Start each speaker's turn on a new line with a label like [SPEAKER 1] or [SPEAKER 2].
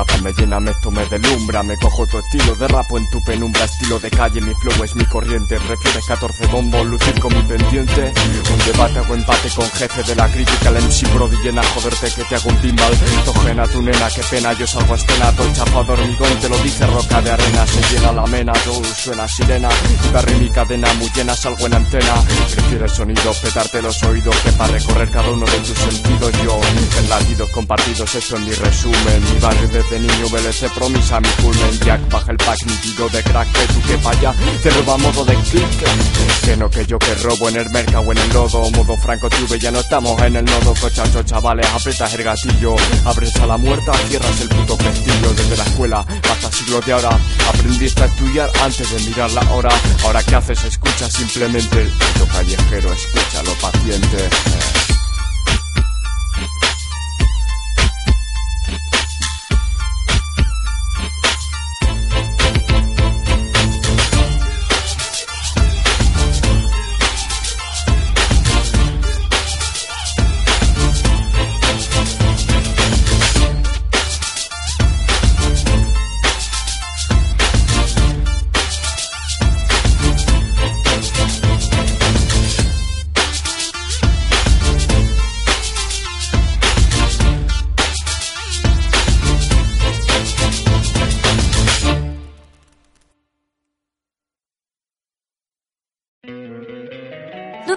[SPEAKER 1] up. Me llena, me esto me deslumbra Me cojo tu estilo de rapo en tu penumbra Estilo de calle, mi flow es mi corriente Prefieres 14 bombos, lucir con mi pendiente Un debate o empate con jefe de la crítica El MC Brody llena, joderte que te hago un timbal Tojena tu nena, qué pena, yo salgo a escena Todo chafado hormigón, te lo dice roca de arena Se llena la mena, yo suena sirena Y barri mi cadena, muy llena, salgo en antena Prefieres sonido, petarte los oídos Que para recorrer cada uno de tus sentidos Yo, en latidos compartidos, eso es mi resumen Mi barrio desde niño, VLC promisa mi culmen Jack, baja el pack, nítido de crack Que tú que vaya, te roba modo de click Que no que yo que robo en el mercado en el lodo Modo franco tuve, ya no estamos en el nodo Cochacho, chavales, aprietas el gatillo Abres a la muerta, cierras el puto pestillo Desde la escuela hasta siglos de ahora Aprendiste a estudiar antes de mirar la hora Ahora qué haces, escucha simplemente El puto callejero, escúchalo paciente